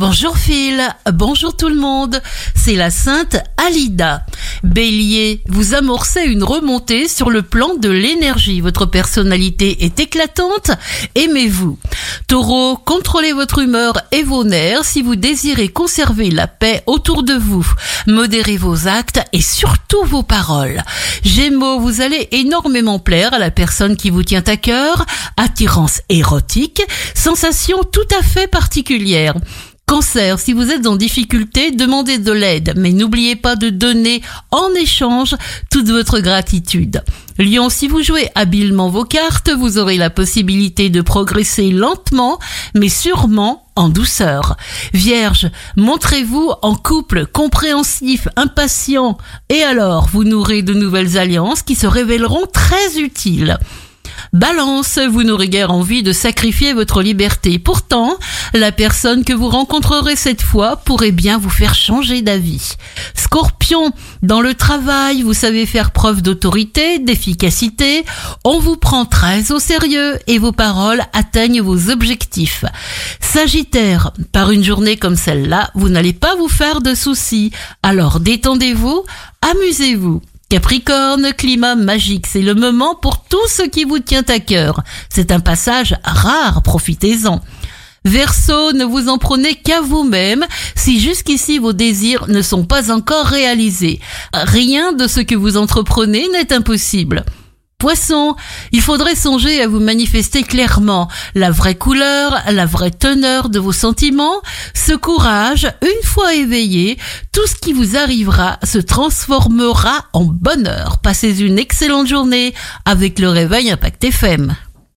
Bonjour Phil, bonjour tout le monde, c'est la sainte Alida. Bélier, vous amorcez une remontée sur le plan de l'énergie, votre personnalité est éclatante, aimez-vous. Taureau, contrôlez votre humeur et vos nerfs si vous désirez conserver la paix autour de vous. Modérez vos actes et surtout vos paroles. Gémeaux, vous allez énormément plaire à la personne qui vous tient à cœur, attirance érotique, sensation tout à fait particulière. Cancer, si vous êtes en difficulté, demandez de l'aide, mais n'oubliez pas de donner en échange toute votre gratitude. Lion, si vous jouez habilement vos cartes, vous aurez la possibilité de progresser lentement, mais sûrement en douceur. Vierge, montrez-vous en couple compréhensif, impatient, et alors vous nourrez de nouvelles alliances qui se révéleront très utiles. Balance, vous n'aurez guère envie de sacrifier votre liberté. Pourtant, la personne que vous rencontrerez cette fois pourrait bien vous faire changer d'avis. Scorpion, dans le travail, vous savez faire preuve d'autorité, d'efficacité, on vous prend très au sérieux et vos paroles atteignent vos objectifs. Sagittaire, par une journée comme celle-là, vous n'allez pas vous faire de soucis. Alors détendez-vous, amusez-vous. Capricorne, climat magique, c'est le moment pour tout ce qui vous tient à cœur. C'est un passage rare, profitez-en. Verseau, ne vous en prenez qu'à vous-même si jusqu'ici vos désirs ne sont pas encore réalisés. Rien de ce que vous entreprenez n'est impossible. Poisson, il faudrait songer à vous manifester clairement la vraie couleur, la vraie teneur de vos sentiments. Ce courage, une fois éveillé, tout ce qui vous arrivera se transformera en bonheur. Passez une excellente journée avec le réveil Impact FM.